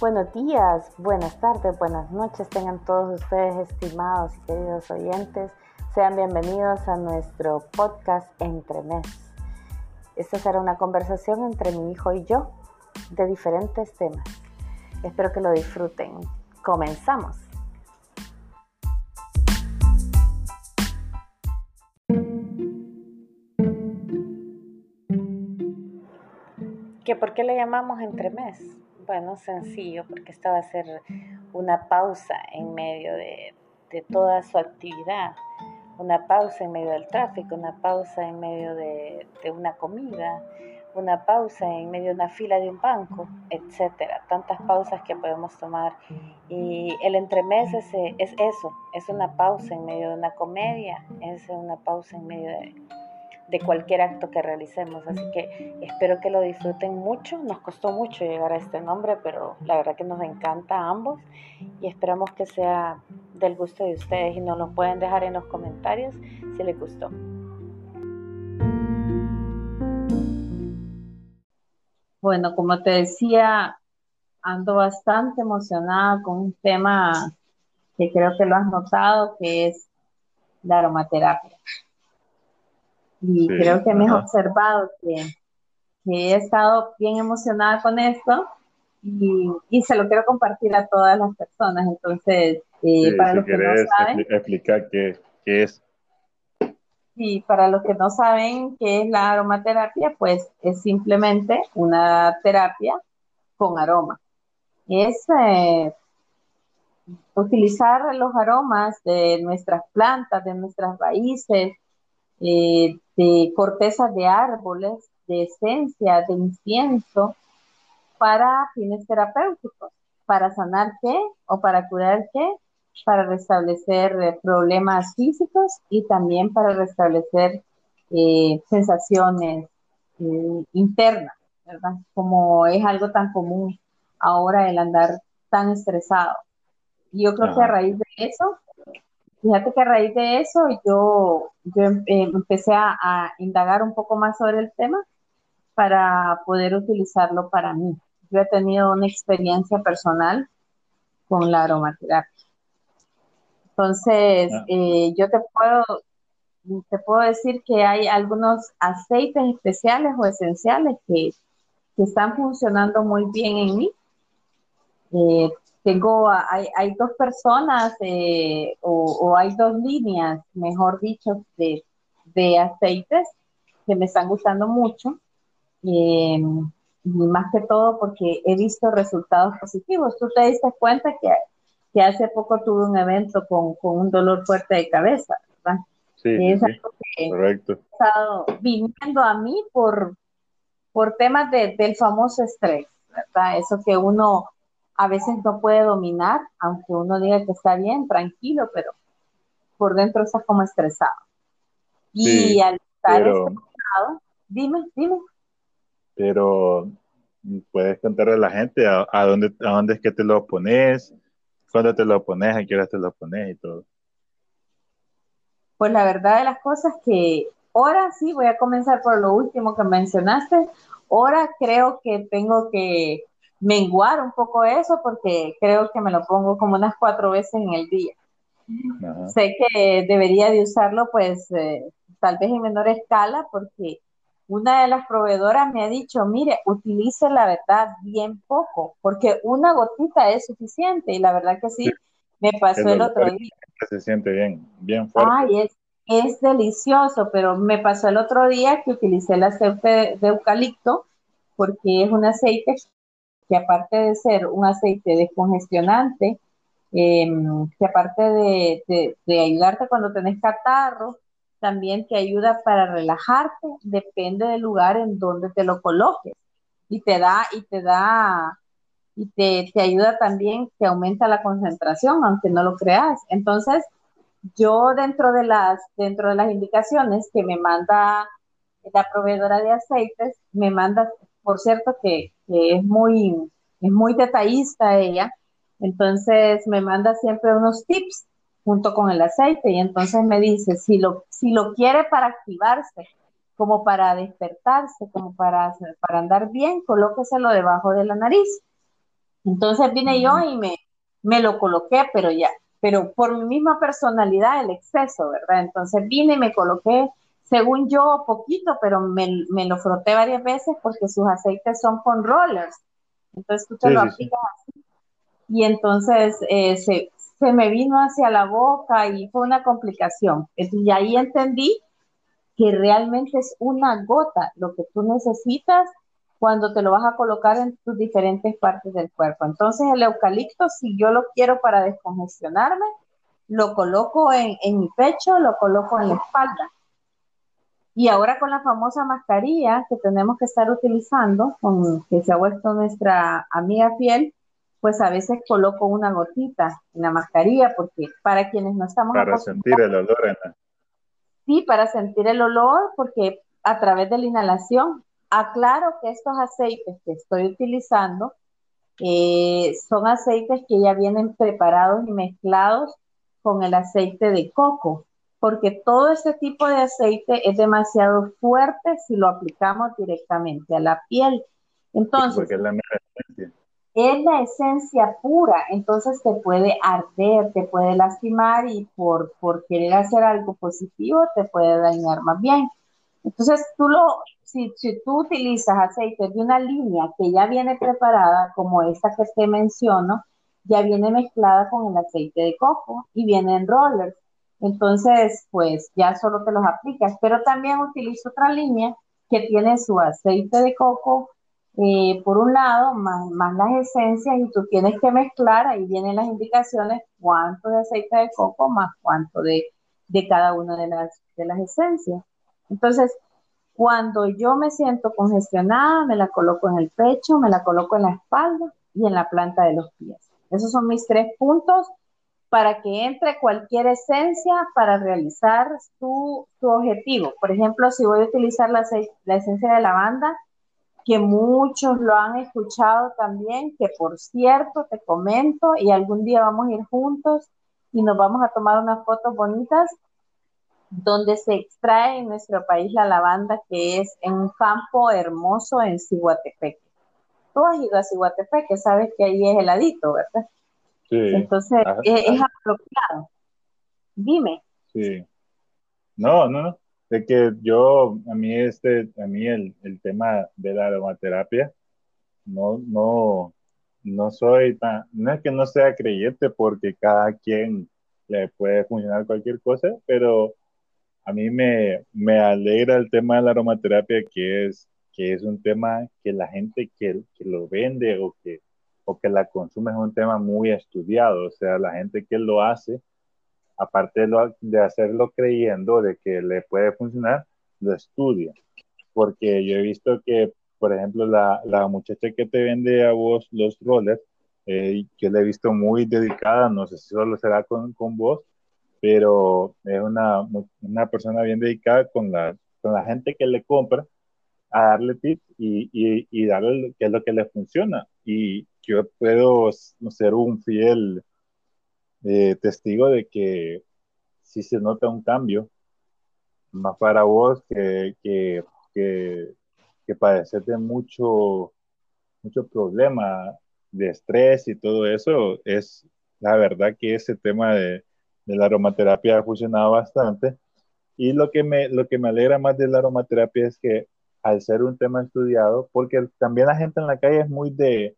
Buenos días, buenas tardes, buenas noches tengan todos ustedes estimados y queridos oyentes. Sean bienvenidos a nuestro podcast Entre Mes. Esta será una conversación entre mi hijo y yo de diferentes temas. Espero que lo disfruten. Comenzamos. ¿Que ¿Por qué le llamamos Entre Mes? Bueno, sencillo, porque esta va a ser una pausa en medio de, toda su actividad, una pausa en medio del tráfico, una pausa en medio de, una comida, una pausa en medio de una fila de un banco, etcétera. Tantas pausas que podemos tomar. Y el entremés es, es eso, es una pausa en medio de una comedia, es una pausa en medio de de cualquier acto que realicemos. Así que espero que lo disfruten mucho. Nos costó mucho llegar a este nombre, pero la verdad que nos encanta a ambos y esperamos que sea del gusto de ustedes y nos lo pueden dejar en los comentarios si les gustó. Bueno, como te decía, ando bastante emocionada con un tema que creo que lo has notado, que es la aromaterapia. Y creo que me he observado que, he estado bien emocionada con esto y, se lo quiero compartir a todas las personas. Entonces, eh, para los que no saben... Explicar qué, qué es. Sí, para los que no saben qué es la aromaterapia, pues es simplemente una terapia con aroma. Es eh, utilizar los aromas de nuestras plantas, de nuestras raíces, eh, de cortezas de árboles, de esencia, de incienso, para fines terapéuticos, para sanar qué o para curar qué, para restablecer eh, problemas físicos y también para restablecer eh, sensaciones internas, ¿verdad? Como es algo tan común ahora el andar tan estresado. Y yo creo que a raíz de eso Fíjate que a raíz de eso yo, yo em, em, empecé a, indagar un poco más sobre el tema para poder utilizarlo para mí. Yo he tenido una experiencia personal con la aromaterapia. Entonces, ah. eh, yo te puedo, te puedo decir que hay algunos aceites especiales o esenciales que, que están funcionando muy bien en mí. Eh, tengo, hay, hay dos personas eh, o, hay dos líneas, mejor dicho, de, de aceites que me están gustando mucho. Em, y más que todo porque he visto resultados positivos. Tú te diste cuenta que, que hace poco tuve un evento con, con, un dolor fuerte de cabeza, ¿verdad? Sí, es algo que correcto. He estado viniendo a mí por, por temas de, del famoso estrés, ¿verdad? Eso que uno a veces no puede dominar, aunque uno diga que está bien, tranquilo, pero por dentro está como estresado. Y al estar estresado, dime, dime. Pero puedes contarle a la gente a, dónde, a dónde es que te lo pones, cuándo te lo pones, a qué hora te lo pones y todo. Pues la verdad de las cosas que ahora sí voy a comenzar por lo último que mencionaste. Ahora creo que tengo que menguar un poco eso porque creo que me lo pongo como unas cuatro veces en el día. Sé que debería de usarlo pues eh, tal vez en menor escala porque una de las proveedoras me ha dicho, mire, utilice la verdad bien poco, porque una gotita es suficiente y la verdad que sí, me pasó el, otro día. Se siente bien, bien fuerte. Ay, es, es delicioso, pero me pasó el otro día que utilicé el aceite de eucalipto porque es un aceite que aparte de ser un aceite descongestionante, em, que aparte de, ayudarte cuando tenés catarro, también te ayuda para relajarte, depende del lugar en donde te lo coloques. Y te da, y te da, y te, te ayuda también, te aumenta la concentración, aunque no lo creas. Entonces, yo dentro de las, dentro de las indicaciones que me manda la proveedora de aceites, me manda por cierto que, es muy, es muy detallista ella, entonces me manda siempre unos tips junto con el aceite y entonces me dice, si lo, si lo quiere para activarse, como para despertarse, como para, para andar bien, colóqueselo debajo de la nariz. Entonces vine yo y me, me lo coloqué, pero ya, pero por mi misma personalidad, el exceso, ¿verdad? Entonces vine y me coloqué, según yo, poquito, pero me, me lo froté varias veces porque sus aceites son con rollers. Entonces tú te lo aplicas así. Y entonces eh, se, se me vino hacia la boca y fue una complicación. Y ahí entendí que realmente es una gota lo que tú necesitas cuando te lo vas a colocar en tus diferentes partes del cuerpo. Entonces el eucalipto, si yo lo quiero para descongestionarme, lo coloco en, mi pecho, lo coloco en la espalda. Y ahora con la famosa mascarilla que tenemos que estar utilizando, con, que se ha vuelto nuestra amiga fiel, pues a veces coloco una gotita en la mascarilla, porque para quienes no estamos Para sentir el olor, Sí, para sentir el olor, porque a través de la inhalación, aclaro que estos aceites que estoy utilizando eh, son aceites que ya vienen preparados y mezclados con el aceite de coco, porque todo ese tipo de aceite es demasiado fuerte si lo aplicamos directamente a la piel. Entonces, es la esencia pura, entonces te puede arder, te puede lastimar y por, por querer hacer algo positivo te puede dañar más bien. Entonces, tú lo, si, si tú utilizas aceite de una línea que ya viene preparada, como esta que te menciono, ya viene mezclada con el aceite de coco y viene en rollers. Entonces, pues ya solo te los aplicas, pero también utilizo otra línea que tiene su aceite de coco, eh, por un lado, más, más, las esencias y tú tienes que mezclar, ahí vienen las indicaciones, cuánto de aceite de coco más cuánto de, de cada una de las, de las esencias. Entonces, cuando yo me siento congestionada, me la coloco en el pecho, me la coloco en la espalda y en la planta de los pies. Esos son mis tres puntos para que entre cualquier esencia para realizar tu, tu objetivo. Por ejemplo, si voy a utilizar la, la esencia de lavanda, que muchos lo han escuchado también, que por cierto te comento y algún día vamos a ir juntos y nos vamos a tomar unas fotos bonitas donde se extrae en nuestro país la lavanda, que es en un campo hermoso en Ciguatepeque. Tú has ido a Ciguatepeque, sabes que ahí es heladito, ¿verdad? Sí. Entonces, es, apropiado. Dime. Sí. No, no, no. De que yo, a mí este, a mí el, el tema de la aromaterapia, no, no, no soy tan, no es que no sea creyente porque cada quien le puede funcionar cualquier cosa, pero a mí me, me alegra el tema de la aromaterapia, que es, que es un tema que la gente que, que lo vende o que, o que la consume es un tema muy estudiado, o sea, la gente que lo hace aparte de, hacerlo creyendo de que le puede funcionar, lo estudia. Porque yo he visto que, por ejemplo, la, muchacha que te vende a vos los rollers, eh, yo la he visto muy dedicada, no sé si solo será con, con vos, pero es una, una persona bien dedicada con la, con la gente que le compra a darle tips y, y, y darle qué es lo que le funciona. Y yo puedo ser un fiel eh, testigo de que sí se nota un cambio, más para vos que, que, que, que padecer de mucho, mucho problema de estrés y todo eso, es la verdad que ese tema de, de la aromaterapia ha funcionado bastante. Y lo que, me, lo que me alegra más de la aromaterapia es que al ser un tema estudiado, porque también la gente en la calle es muy de,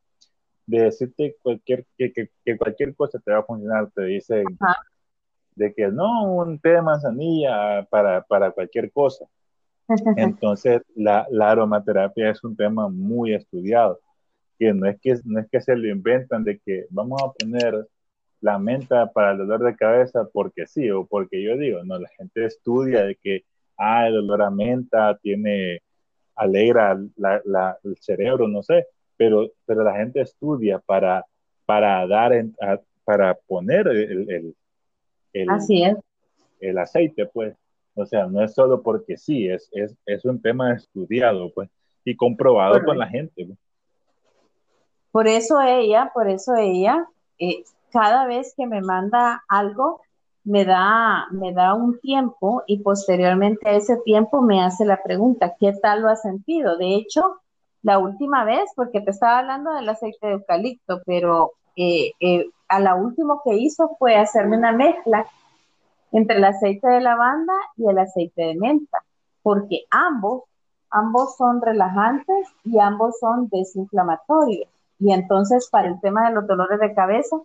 de decirte cualquier, que, que, cualquier cosa te va a funcionar, te dicen de que no, un té de manzanilla para, para cualquier cosa. Entonces, la, la, aromaterapia es un tema muy estudiado, que no es que, no es que se lo inventan de que vamos a poner la menta para el dolor de cabeza porque sí o porque yo digo, no, la gente estudia de que, ah, el dolor a menta tiene, alegra la, la, el cerebro, no sé, pero, pero la gente estudia para, para dar, para poner el, el, Así es. el aceite, pues. O sea, no es solo porque sí, es, es, es un tema estudiado, pues, y comprobado con la gente. Pues. Por eso ella, por eso ella, eh, cada vez que me manda algo, me da, me da un tiempo y posteriormente a ese tiempo me hace la pregunta, ¿qué tal lo ha sentido? De hecho, la última vez, porque te estaba hablando del aceite de eucalipto, pero eh, eh, a la última que hizo fue hacerme una mezcla entre el aceite de lavanda y el aceite de menta, porque ambos, ambos son relajantes y ambos son desinflamatorios. Y entonces para el tema de los dolores de cabeza,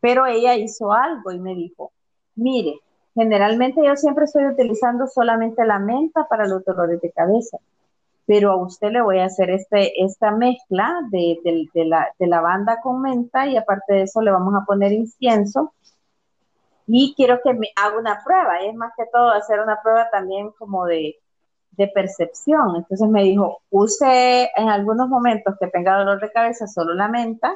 pero ella hizo algo y me dijo, mire, generalmente yo siempre estoy utilizando solamente la menta para los dolores de cabeza, pero a usted le voy a hacer este, esta mezcla de, la, de lavanda con menta y aparte de eso le vamos a poner incienso y quiero que me haga una prueba, es más que todo hacer una prueba también como de, de percepción. Entonces me dijo, use en algunos momentos que tenga dolor de cabeza solo la menta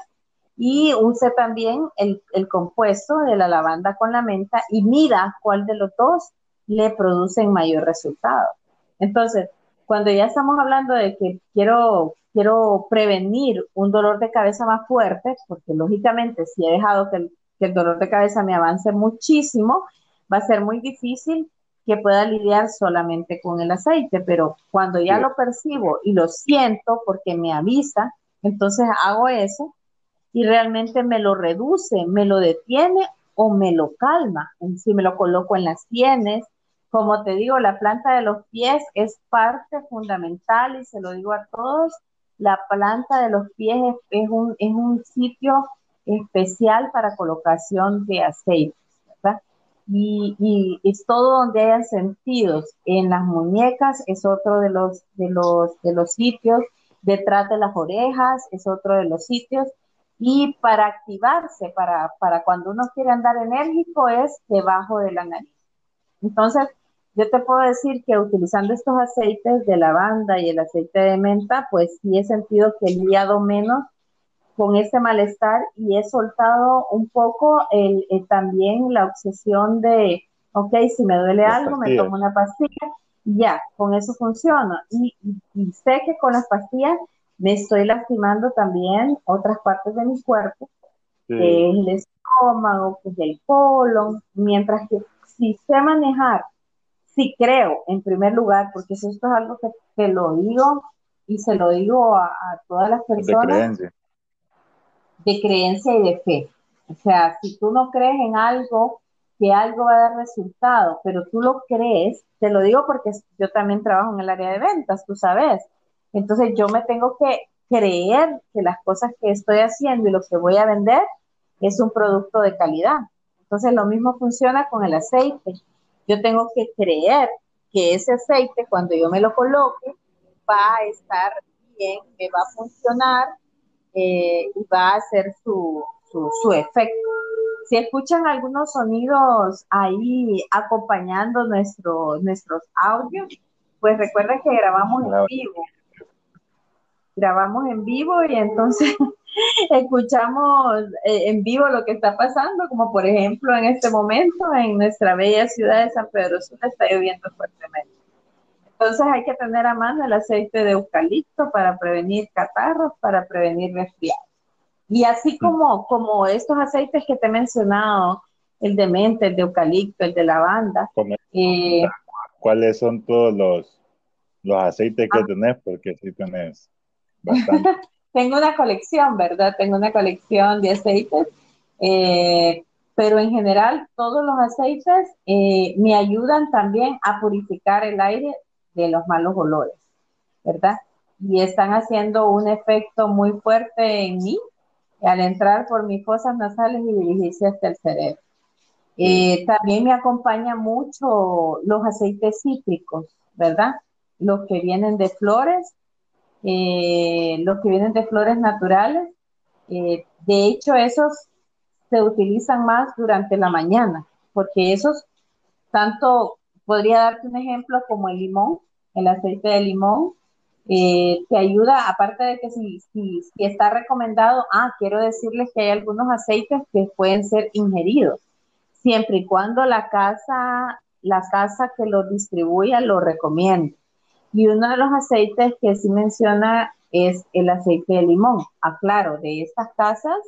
y use también el, el compuesto de la lavanda con la menta y mira cuál de los dos le producen mayor resultado. Entonces, cuando ya estamos hablando de que quiero, quiero prevenir un dolor de cabeza más fuerte, porque lógicamente si he dejado que el, que el dolor de cabeza me avance muchísimo, va a ser muy difícil que pueda lidiar solamente con el aceite, pero cuando ya lo percibo y lo siento porque me avisa, entonces hago eso y realmente me lo reduce, me lo detiene o me lo calma. Si me lo coloco en las sienes, como te digo, la planta de los pies es parte fundamental y se lo digo a todos, la planta de los pies es, un, es un sitio especial para colocación de aceite, ¿verdad? Y, es todo donde hayan sentidos. En las muñecas es otro de los, de los, de los sitios, detrás de las orejas es otro de los sitios. Y para activarse, para, para cuando uno quiere andar enérgico, es debajo de la nariz. Entonces, yo te puedo decir que utilizando estos aceites de lavanda y el aceite de menta, pues sí he sentido que he lidiado menos con ese malestar y he soltado un poco el, también la obsesión de, ok, si me duele algo, me tomo una pastilla, ya, con eso funciona. Y, sé que con las pastillas me estoy lastimando también otras partes de mi cuerpo, el estómago, el colon, mientras que si sé manejar, si creo, en primer lugar, porque esto es algo que, que lo digo y se lo digo a, a todas las personas de creencia y de fe. O sea, si tú no crees en algo, que algo va a dar resultado, pero tú lo crees, te lo digo porque yo también trabajo en el área de ventas, tú sabes. Entonces yo me tengo que creer que las cosas que estoy haciendo y lo que voy a vender es un producto de calidad. Entonces lo mismo funciona con el aceite. Yo tengo que creer que ese aceite cuando yo me lo coloque va a estar bien, me va a funcionar eh, y va a hacer su, su, efecto. Si escuchan algunos sonidos ahí acompañando nuestro, nuestros audios, pues recuerden que grabamos en vivo. Grabamos en vivo y entonces escuchamos eh, en vivo lo que está pasando, como por ejemplo en este momento en nuestra bella ciudad de San Pedro Sula está lloviendo fuertemente. Entonces hay que tener a mano el aceite de eucalipto para prevenir catarros, para prevenir resfriados. Y así mm. como, como estos aceites que te he mencionado, el de menta, el de eucalipto, el de lavanda. Eh, ¿Cuáles son todos los, los aceites que ah. tenés? Porque sí tenés bastante. Tengo una colección, ¿verdad? Tengo una colección de aceites, eh, pero en general todos los aceites eh, me ayudan también a purificar el aire de los malos olores, ¿verdad? Y están haciendo un efecto muy fuerte en mí al entrar por mis fosas nasales y dirigirse hasta el cerebro. Eh, también me acompaña mucho los aceites cítricos, ¿verdad? Los que vienen de flores, eh, los que vienen de flores naturales. Eh, de hecho, esos se utilizan más durante la mañana, porque esos, tanto, podría darte un ejemplo como el limón, el aceite de limón, eh, te ayuda, aparte de que si, si, está recomendado, ah, quiero decirles que hay algunos aceites que pueden ser ingeridos, siempre y cuando la casa, la casa que lo distribuya lo recomiende. Y uno de los aceites que sí menciona es el aceite de limón. Aclaro, ah, de estas casas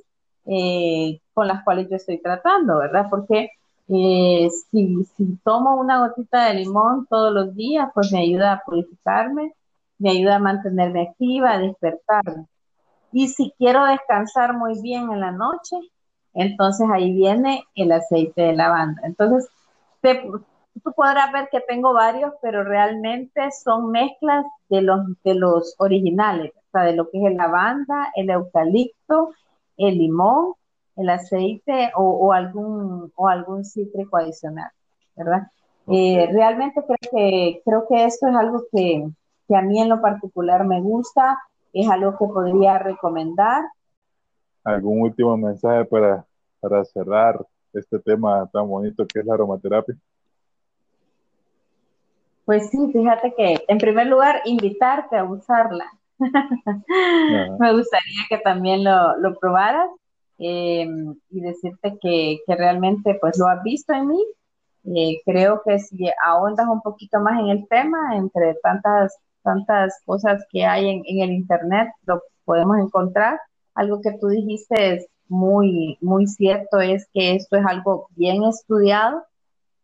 eh, con las cuales yo estoy tratando, ¿verdad? Porque eh, si, tomo una gotita de limón todos los días, pues me ayuda a purificarme me ayuda a mantenerme activa, a despertarme. Y si quiero descansar muy bien en la noche, entonces ahí viene el aceite de lavanda. Entonces, tú podrás ver que tengo varios, pero realmente son mezclas de los, de los originales, o sea, de lo que es el lavanda, el eucalipto, el limón, el aceite o, algún, o algún cítrico adicional, ¿verdad? Eh, realmente creo que, creo que esto es algo que, que a mí en lo particular me gusta, es algo que podría recomendar. ¿Algún último mensaje para, para cerrar este tema tan bonito que es la aromaterapia? Pues sí, fíjate que en primer lugar, invitarte a usarla. Me gustaría que también lo, lo probaras eh, y decirte que, que, realmente pues lo has visto en mí. Eh, creo que si ahondas un poquito más en el tema, entre tantas, tantas cosas que hay en, en el Internet, lo podemos encontrar. Algo que tú dijiste es muy, muy cierto, es que esto es algo bien estudiado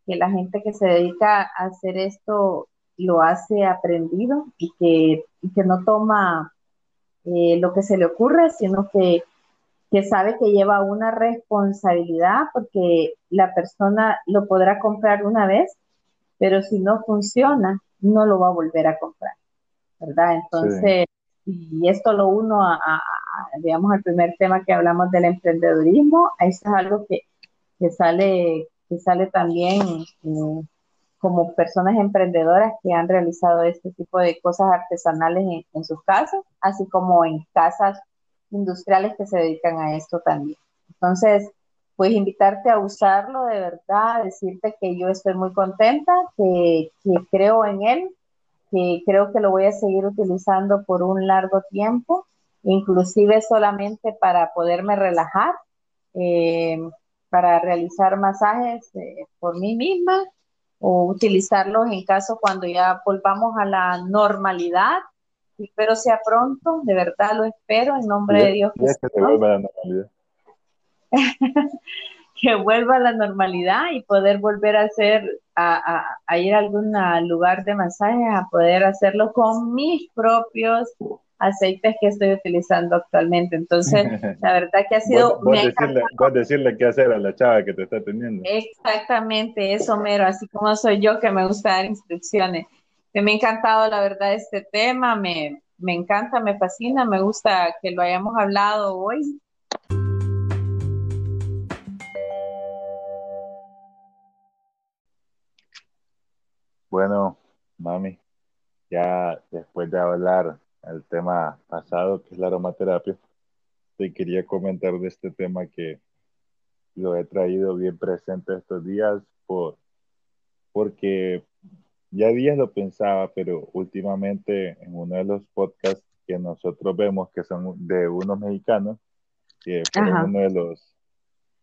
que la gente que se dedica a hacer esto lo hace aprendido y que, que no toma eh, lo que se le ocurre, sino que, que sabe que lleva una responsabilidad porque la persona lo podrá comprar una vez, pero si no funciona, no lo va a volver a comprar, ¿verdad? Entonces, y esto lo uno a, digamos, al primer tema que hablamos del emprendedurismo, eso es algo que, que sale que sale también eh, como personas emprendedoras que han realizado este tipo de cosas artesanales en, sus casas, así como en casas industriales que se dedican a esto también. Entonces, pues invitarte a usarlo de verdad, decirte que yo estoy muy contenta, que, creo en él, que creo que lo voy a seguir utilizando por un largo tiempo, inclusive solamente para poderme relajar. Eh, para realizar masajes eh, por mí misma o utilizarlos en caso cuando ya volvamos a la normalidad. Espero sea pronto, de verdad lo espero en nombre de Dios. que, vuelva a la normalidad. que vuelva a la normalidad y poder volver a hacer, a, a ir a algún lugar de masajes, a poder hacerlo con mis propios aceites que estoy utilizando actualmente. Entonces, la verdad que ha sido... Vos, decirle, decirle, qué hacer a la chava que te está teniendo. Exactamente, eso mero, así como soy yo que me gusta dar instrucciones. Me ha encantado, la verdad, este tema, me, me encanta, me fascina, me gusta que lo hayamos hablado hoy. Bueno, mami, ya después de hablar el tema pasado, que es la aromaterapia, te quería comentar de este tema que lo he traído bien presente estos días por, porque ya días lo pensaba, pero últimamente en uno de los podcasts que nosotros vemos que son de unos mexicanos, que fueron uno de los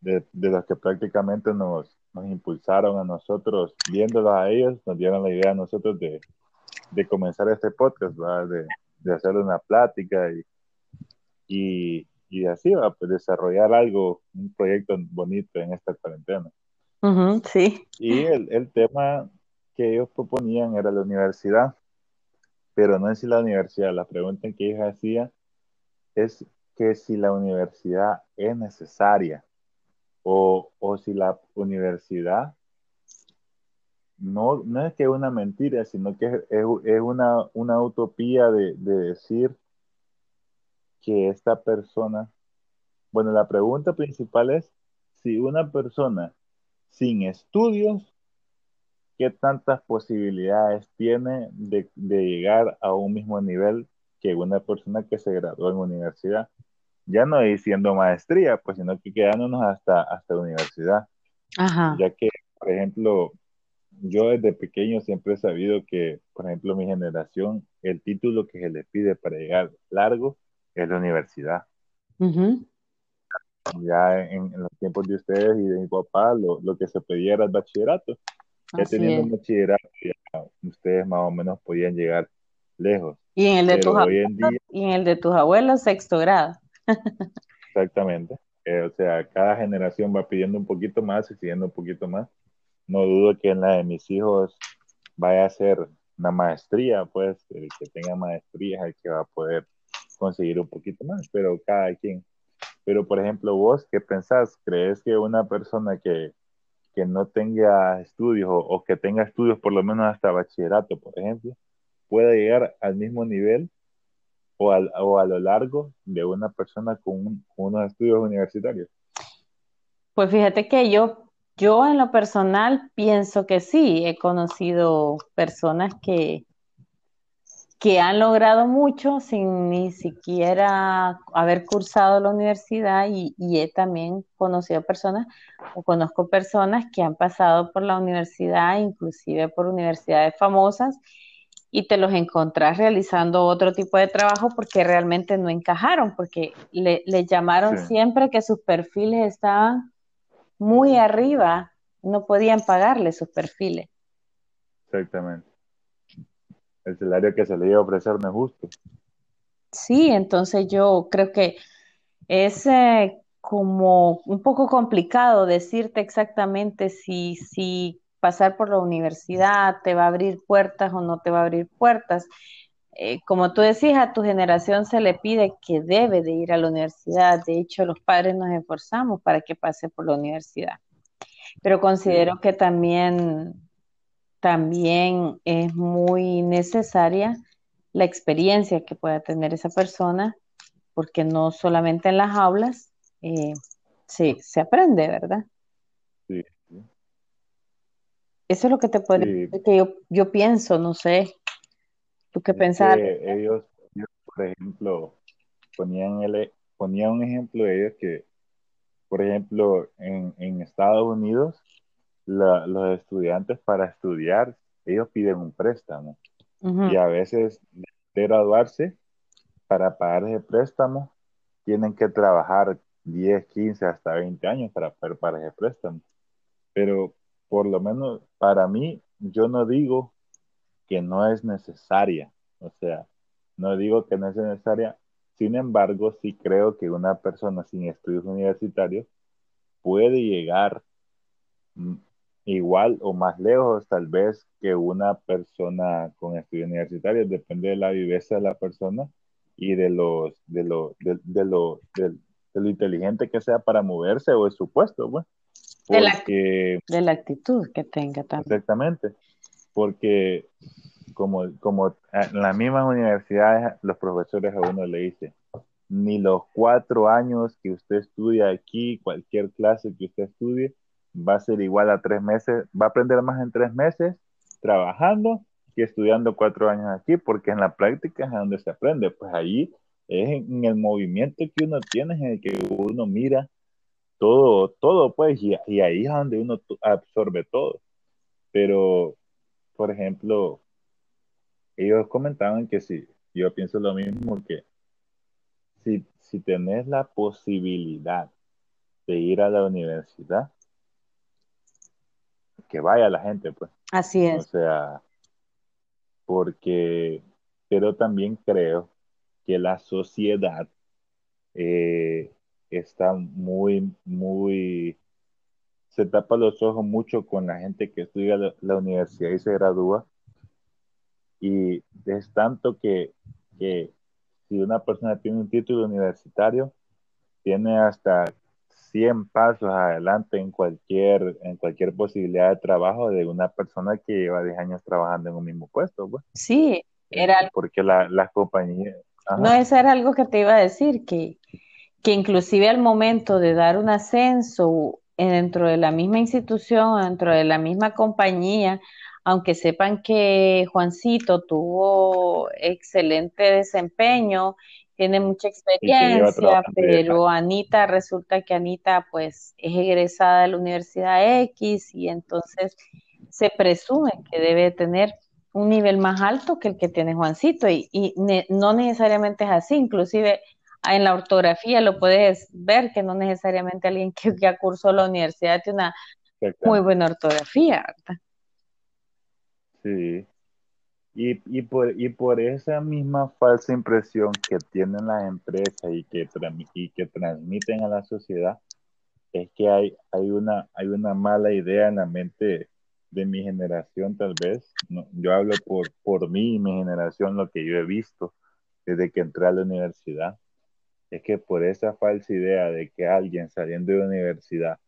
de, los que prácticamente nos, nos impulsaron a nosotros, viéndolos a ellos, nos dieron la idea a nosotros de, de comenzar este podcast. De, de hacer una plática y, y, y así va a pues, desarrollar algo, un proyecto bonito en esta cuarentena. sí. Y el, el, tema que ellos proponían era la universidad, pero no es si la universidad, la pregunta que ellos hacían es que si la universidad es necesaria o, o si la universidad no, no es que es una mentira, sino que es, es, una, una, utopía de, de, decir que esta persona, bueno, la pregunta principal es si una persona sin estudios, ¿qué tantas posibilidades tiene de, de llegar a un mismo nivel que una persona que se graduó en universidad? Ya no diciendo maestría, pues sino que quedándonos hasta, hasta universidad. Ajá. Ya que, por ejemplo, yo desde pequeño siempre he sabido que, por ejemplo, mi generación, el título que se le pide para llegar largo es la universidad. Ya en, los tiempos de ustedes y de mi papá, lo, lo que se pedía era el bachillerato. Ya teniendo un bachillerato, ya ustedes más o menos podían llegar lejos. Y en el de, tus, abuelos, y en el de tus abuelos, sexto grado. Exactamente. Eh, o sea, cada generación va pidiendo un poquito más y siguiendo un poquito más no dudo que en la de mis hijos vaya a ser una maestría, pues el que tenga maestría es el que va a poder conseguir un poquito más, pero cada quien. Pero, por ejemplo, vos, ¿qué pensás? ¿Crees que una persona que, que no tenga estudios o, que tenga estudios por lo menos hasta bachillerato, por ejemplo, pueda llegar al mismo nivel o, o a lo largo de una persona con, unos estudios universitarios? Pues fíjate que yo, yo en lo personal pienso que sí, he conocido personas que, que han logrado mucho sin ni siquiera haber cursado la universidad y, he también conocido personas o conozco personas que han pasado por la universidad, inclusive por universidades famosas, y te los encontrás realizando otro tipo de trabajo porque realmente no encajaron, porque le, llamaron siempre que sus perfiles estaban muy arriba, no podían pagarle sus perfiles. Exactamente el salario que se le iba a ofrecer no es justo. Sí, entonces yo creo que es eh, como un poco complicado decirte exactamente si, si pasar por la universidad te va a abrir puertas o no te va a abrir puertas. Eh, como tú decías, a tu generación se le pide que debe de ir a la universidad. De hecho, los padres nos esforzamos para que pase por la universidad. Pero considero que también también es muy necesaria la experiencia que pueda tener esa persona, porque no solamente en las aulas eh, se, aprende, ¿verdad? Sí. Eso es lo que te puedo decir que yo, yo pienso, no sé. ¿Tú qué pensar? Ellos, por ejemplo, ponían, el, ponían un ejemplo de ellos que, por ejemplo, en, en Estados Unidos, los estudiantes para estudiar, ellos piden un préstamo. Y a veces, de graduarse, para pagar ese préstamo, tienen que trabajar 10, 15, hasta 20 años para poder pagar ese préstamo. Pero por lo menos para mí, yo no digo que no es necesaria. O sea, no digo que no es necesaria. Sin embargo, sí creo que una persona sin estudios universitarios puede llegar igual o más lejos tal vez que una persona con estudios universitarios, depende de la viveza de la persona y de los de lo, de, lo, de, lo inteligente que sea para moverse o de su puesto, pues. De, la, actitud que tenga también. Exactamente, porque como, como en las mismas universidades los profesores a uno le dicen, ni los cuatro años que usted estudia aquí, cualquier clase que usted estudie, va a ser igual a tres meses, va a aprender más en tres meses trabajando que estudiando cuatro años aquí, porque en la práctica es donde se aprende, pues ahí es en el movimiento que uno tiene, en el que uno mira todo, todo, pues, y, y ahí es donde uno absorbe todo. Pero, por ejemplo, ellos comentaban que si, yo pienso lo mismo, que si, si tenés la posibilidad de ir a la universidad, que vaya la gente, pues. Así es. O sea, porque, pero también creo que la sociedad eh, está muy, muy, se tapa los ojos mucho con la gente que estudia la, universidad y se gradúa. Y es tanto que, que si una persona tiene un título universitario, tiene hasta 100 pasos adelante en cualquier, en cualquier posibilidad de trabajo de una persona que lleva 10 años trabajando en un mismo puesto. Pues. Sí, era... Porque las la compañías... No, eso era algo que te iba a decir, que, que inclusive al momento de dar un ascenso dentro de la misma institución, dentro de la misma compañía, aunque sepan que Juancito tuvo excelente desempeño tiene mucha experiencia, pero Anita, resulta que Anita pues es egresada de la Universidad X y entonces se presume que debe tener un nivel más alto que el que tiene Juancito y, no necesariamente es así, inclusive en la ortografía lo puedes ver que no necesariamente alguien que ya cursó la universidad tiene una muy buena ortografía, ¿verdad? Sí, y, por, y por esa misma falsa impresión que tienen las empresas y que, y que transmiten a la sociedad, es que hay, hay, una, hay una mala idea en la mente de mi generación tal vez, yo hablo por, por mí y mi generación, lo que yo he visto desde que entré a la universidad, es que por esa falsa idea de que alguien saliendo de universidad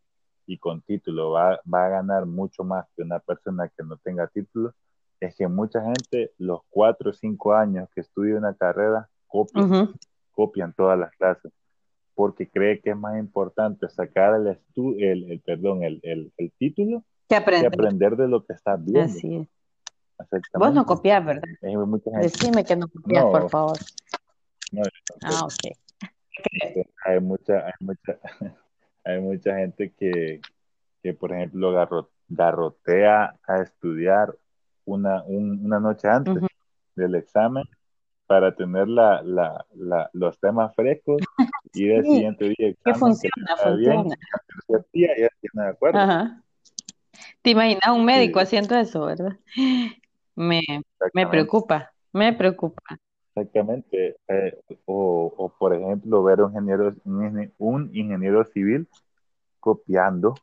y con título va, va a ganar mucho más que una persona que no tenga título, es que mucha gente los cuatro o cinco años que estudia una carrera copian, copian todas las clases porque cree que es más importante sacar el, el, el, perdón, el, el, el título que aprender. que aprender de lo que estás viendo. Así es. Vos no copias, ¿verdad? Decime que no copias, por favor. No, ah, ok. Hay mucha, hay mucha, hay mucha gente que, que por ejemplo, garrotea a estudiar una, una noche antes del examen para tener la, la, la, los temas frescos y el siguiente día examen, que funciona, funciona. Bien, día ya de acuerdo. Ajá. ¿Te imaginas un médico haciendo eso, verdad? Me, me preocupa, me preocupa. Exactamente. Eh, o, o, por ejemplo, ver un ingeniero, un ingeniero civil copiando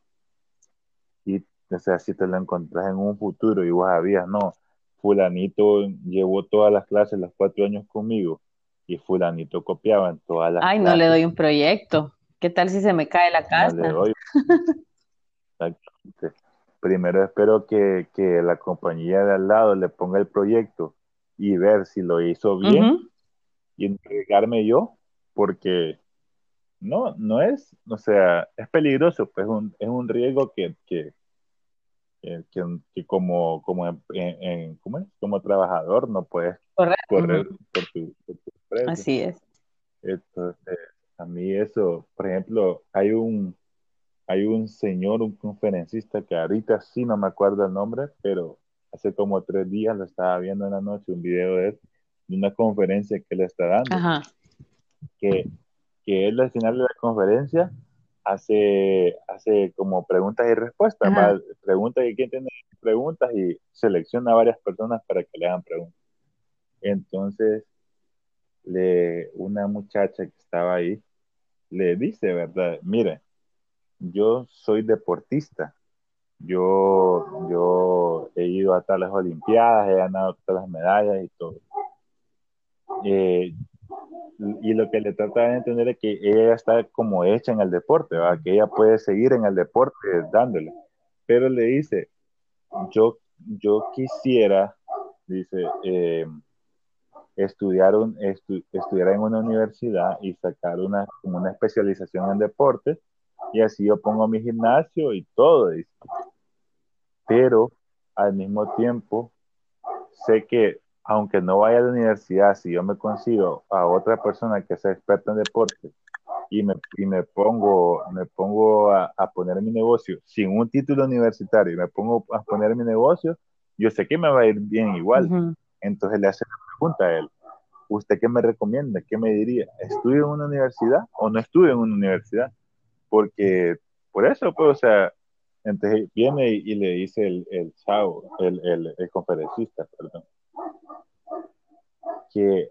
y, o sea, si te lo encontrás en un futuro y vos sabías, no, fulanito llevó todas las clases los cuatro años conmigo y fulanito copiaba en todas las Ay, no le doy un proyecto. ¿Qué tal si se me cae la casa? No le doy. Primero espero que, que, la compañía de al lado le ponga el proyecto y ver si lo hizo bien y entregarme yo, porque no, no es, o sea, es peligroso, pues un, es un riesgo que, que, que, como, como, en, como trabajador no puedes correr. por tu, por Así es. Entonces, a mí eso, por ejemplo, hay un, hay un señor, un conferencista que ahorita sí no me acuerdo el nombre, pero hace como tres días lo estaba viendo en la noche, un video de él, de una conferencia que le está dando. Que, que él al final de la conferencia hace, hace como preguntas y respuestas, preguntas y quién tiene preguntas y selecciona a varias personas para que le hagan preguntas. Entonces, le, una muchacha que estaba ahí le dice, ¿verdad? Mire, yo soy deportista. Yo, yo he ido a tales olimpiadas, he ganado todas las medallas y todo. Eh, y lo que le trata de entender es que ella está como hecha en el deporte, que ella puede seguir en el deporte dándole. Pero le dice, yo, yo quisiera, dice, eh, estudiar, un, estudiar en una universidad y sacar una, una especialización en deporte y así yo pongo mi gimnasio y todo. Pero al mismo tiempo, sé que aunque no vaya a la universidad, si yo me consigo a otra persona que sea experta en deporte y me, y me pongo, me pongo a, poner mi negocio sin un título universitario y me pongo a poner mi negocio, yo sé que me va a ir bien igual. Entonces le hace la pregunta a él, ¿usted qué me recomienda? ¿Qué me diría? ¿Estudio en una universidad o no estudio en una universidad? Porque por eso, pues, o sea, entonces viene y, le dice el, el chavo, el, el, conferencista, perdón, que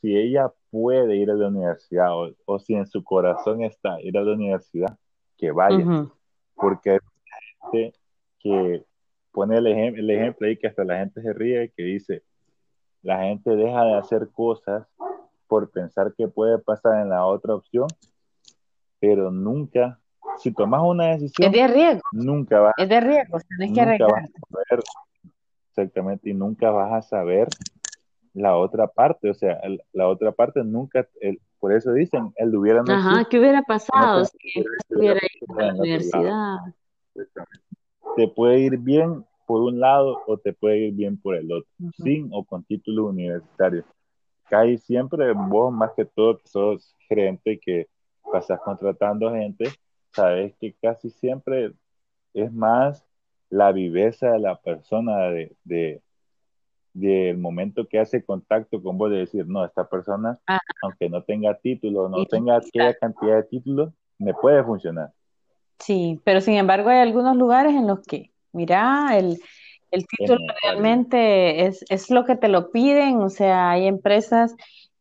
si ella puede ir a la universidad o, si en su corazón está ir a la universidad, que vaya, porque hay gente que pone el, el ejemplo ahí que hasta la gente se ríe, que dice, la gente deja de hacer cosas por pensar que puede pasar en la otra opción pero nunca, si tomas una decisión, es de riesgo. Nunca vas, es de riesgo, tienes que arreglar. exactamente, y nunca vas a saber la otra parte, o sea, la otra parte nunca, el, por eso dicen, el hubiera no Ajá, ¿qué hubiera pasado si estuviera ido a la universidad? Te puede ir bien por un lado o te puede ir bien por el otro, sin o con título universitario. Cae siempre vos más que todo que sos gerente que pasas contratando gente, sabes que casi siempre es más la viveza de la persona de, de del momento que hace contacto con vos de decir, no, esta persona, ah. aunque no tenga título, no tenga aquella cantidad de títulos, me puede funcionar. Sí, pero sin embargo hay algunos lugares en los que, mira, el, el título realmente es, es lo que te lo piden, o sea, hay empresas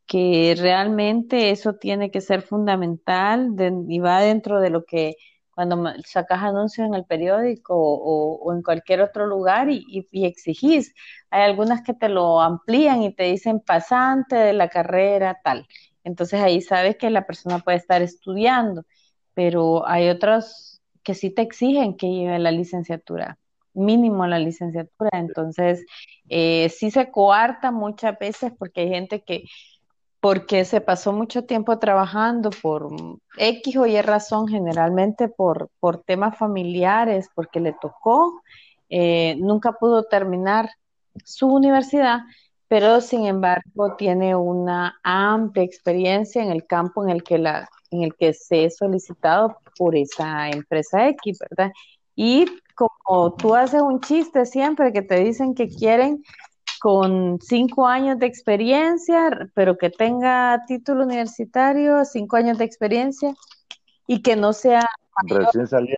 que realmente eso tiene que ser fundamental y va dentro de lo que cuando sacas anuncios en el periódico o, en cualquier otro lugar y, exigís. Hay algunas que te lo amplían y te dicen pasante de la carrera tal. Entonces ahí sabes que la persona puede estar estudiando, pero hay otros que sí te exigen que lleve la licenciatura, mínimo la licenciatura. Entonces eh, sí se coarta muchas veces porque hay gente que porque se pasó mucho tiempo trabajando por X o Y razón, generalmente por, por temas familiares, porque le tocó, eh, nunca pudo terminar su universidad, pero sin embargo tiene una amplia experiencia en el campo en el que, la, en el que se es solicitado por esa empresa X, ¿verdad? Y como tú haces un chiste siempre que te dicen que quieren con cinco años de experiencia, pero que tenga título universitario, cinco años de experiencia y que no sea recién saliendo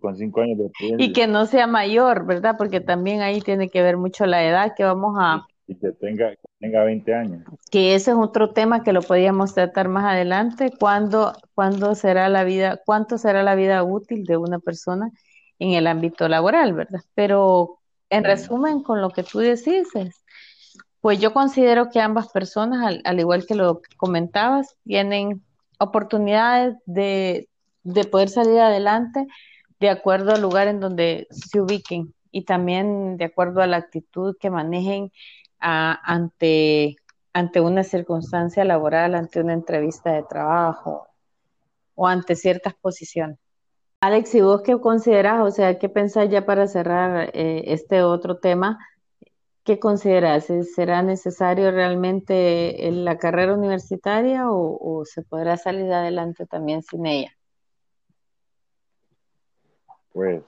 con, cinco, años de experiencia y que no sea mayor, ¿verdad? Porque también ahí tiene que ver mucho la edad que vamos a y que tenga tenga 20 años. Que ese es otro tema que lo podríamos tratar más adelante, cuándo cuándo será la vida, cuánto será la vida útil de una persona en el ámbito laboral, ¿verdad? Pero en resumen, con lo que tú decís, pues yo considero que ambas personas, al, igual que lo comentabas, tienen oportunidades de, poder salir adelante de acuerdo al lugar en donde se ubiquen y también de acuerdo a la actitud que manejen ante, ante una circunstancia laboral, ante una entrevista de trabajo o ante ciertas posiciones. Alex, ¿y vos qué consideras? O sea, ¿qué pensás ya para cerrar eh, este otro tema? ¿Qué consideras? ¿Será necesario realmente la carrera universitaria o, se podrá salir adelante también sin ella? Pues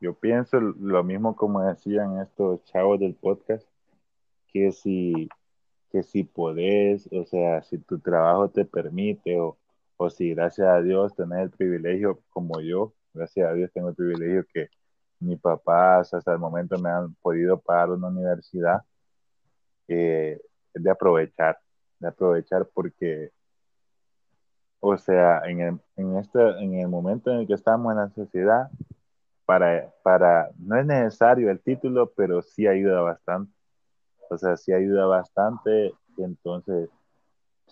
yo pienso lo mismo como decían estos chavos del podcast, que si, que si podés, o sea, si tu trabajo te permite o, o si gracias a Dios tenés el privilegio como yo, gracias a Dios tengo el privilegio que mis papás hasta el momento me han podido pagar una universidad, eh, de aprovechar, de aprovechar porque, o sea, en el, en, este, en el momento en el que estamos en la sociedad, para, para, no es necesario el título, pero sí ayuda bastante. O sea, sí ayuda bastante. Entonces,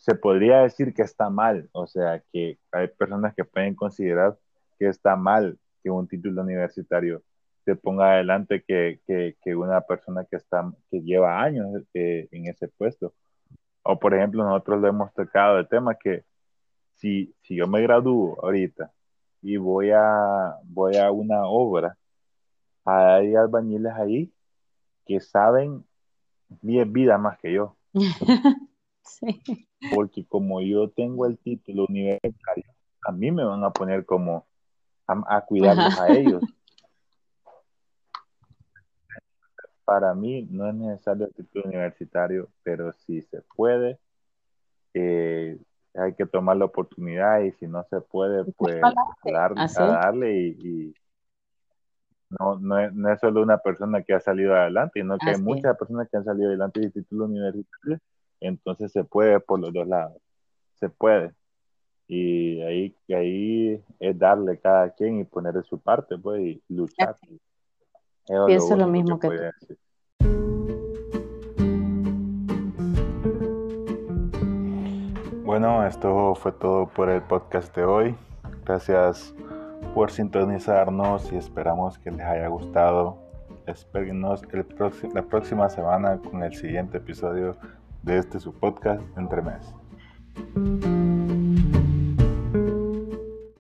se podría decir que está mal, o sea, que hay personas que pueden considerar que está mal que un título universitario se ponga adelante que, que, una persona que, está, que lleva años eh, en ese puesto. O por ejemplo, nosotros lo hemos tocado el tema que si, si yo me gradúo ahorita y voy a, voy a una obra, hay albañiles ahí que saben 10 vidas más que yo. Porque como yo tengo el título universitario, a mí me van a poner como a, cuidarlos a ellos. Para mí no es necesario el título universitario, pero si se puede, eh, hay que tomar la oportunidad y si no se puede, pues darle y, no, no, es, no, es, solo una persona que ha salido adelante, sino que hay muchas personas que han salido adelante de título universitario entonces se puede por los dos lados, se puede. Y ahí, ahí es darle cada quien y poner de su parte, pues, y luchar. Pienso lo, mismo que, tú. Bueno, esto fue todo por el podcast de hoy. Gracias por sintonizarnos y esperamos que les haya gustado. Espérenos el la próxima semana con el siguiente episodio de este su podcast Entre Mes.